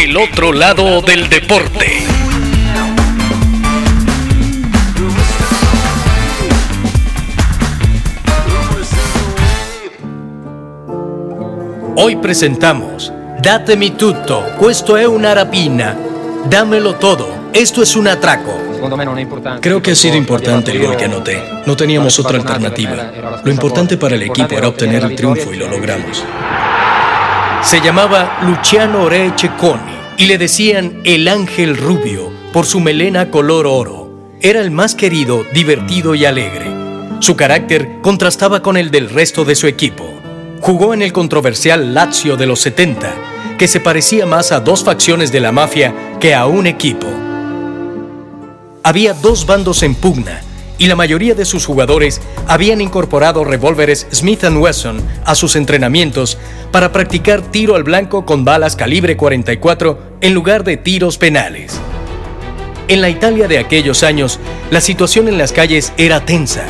El otro lado del deporte. Hoy presentamos Datemi tutto, questo è una rapina. Dámelo todo, esto es un atraco. Creo que ha sido importante el gol que anoté. No teníamos otra alternativa. Lo importante para el equipo era obtener el triunfo y lo logramos. Se llamaba Luciano Re Cecconi y le decían el ángel rubio por su melena color oro. Era el más querido, divertido y alegre. Su carácter contrastaba con el del resto de su equipo. Jugó en el controversial Lazio de los 70, que se parecía más a dos facciones de la mafia que a un equipo. Había dos bandos en pugna y la mayoría de sus jugadores habían incorporado revólveres Smith Wesson a sus entrenamientos para practicar tiro al blanco con balas calibre 44 en lugar de tiros penales. En la Italia de aquellos años, la situación en las calles era tensa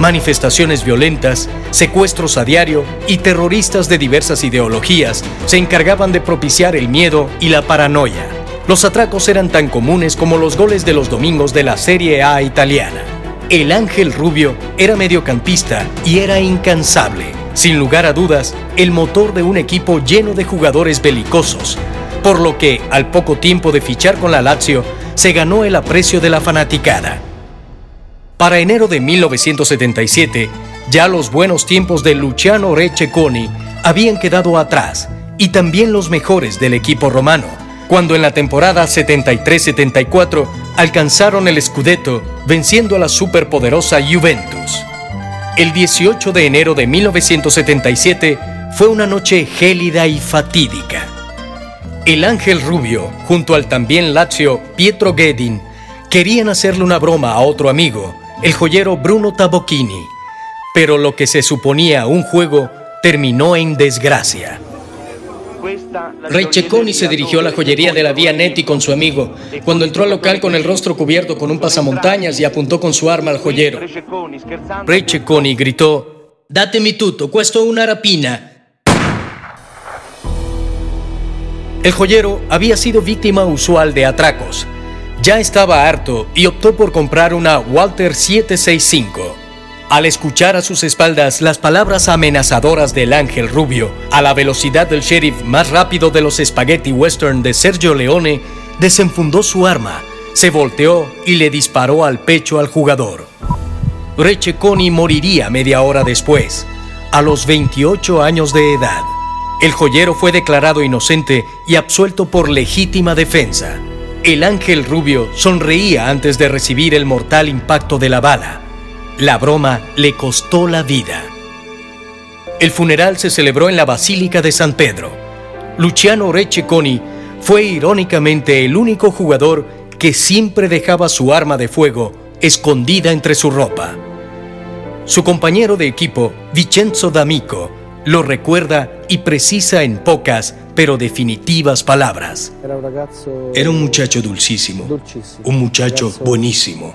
Manifestaciones violentas, secuestros a diario y terroristas de diversas ideologías se encargaban de propiciar el miedo y la paranoia. Los atracos eran tan comunes como los goles de los domingos de la Serie A italiana. El Ángel Rubio era mediocampista y era incansable. Sin lugar a dudas, el motor de un equipo lleno de jugadores belicosos, por lo que, al poco tiempo de fichar con la Lazio, se ganó el aprecio de la fanaticada. Para enero de 1977, ya los buenos tiempos de Luciano Receconi habían quedado atrás y también los mejores del equipo romano, cuando en la temporada 73-74 alcanzaron el Scudetto venciendo a la superpoderosa Juventus. El 18 de enero de 1977 fue una noche gélida y fatídica. El Ángel Rubio, junto al también Lazio Pietro Guedin, querían hacerle una broma a otro amigo, el joyero Bruno Tabocchini, pero lo que se suponía un juego terminó en desgracia. Rey Checoni se dirigió a la joyería de la Vía Netti con su amigo, cuando entró al local con el rostro cubierto con un pasamontañas y apuntó con su arma al joyero. Rey Checoni gritó, mi tutto, cuesto una rapina. El joyero había sido víctima usual de atracos. Ya estaba harto y optó por comprar una Walter 765. Al escuchar a sus espaldas las palabras amenazadoras del ángel rubio, a la velocidad del sheriff más rápido de los spaghetti western de Sergio Leone, desenfundó su arma, se volteó y le disparó al pecho al jugador. Receconi moriría media hora después, a los 28 años de edad. El joyero fue declarado inocente y absuelto por legítima defensa. El ángel rubio sonreía antes de recibir el mortal impacto de la bala. La broma le costó la vida. El funeral se celebró en la Basílica de San Pedro. Luciano Receconi fue irónicamente el único jugador que siempre dejaba su arma de fuego escondida entre su ropa. Su compañero de equipo, Vincenzo D'Amico, lo recuerda y precisa en pocas pero definitivas palabras. Era un muchacho dulcísimo, un muchacho buenísimo.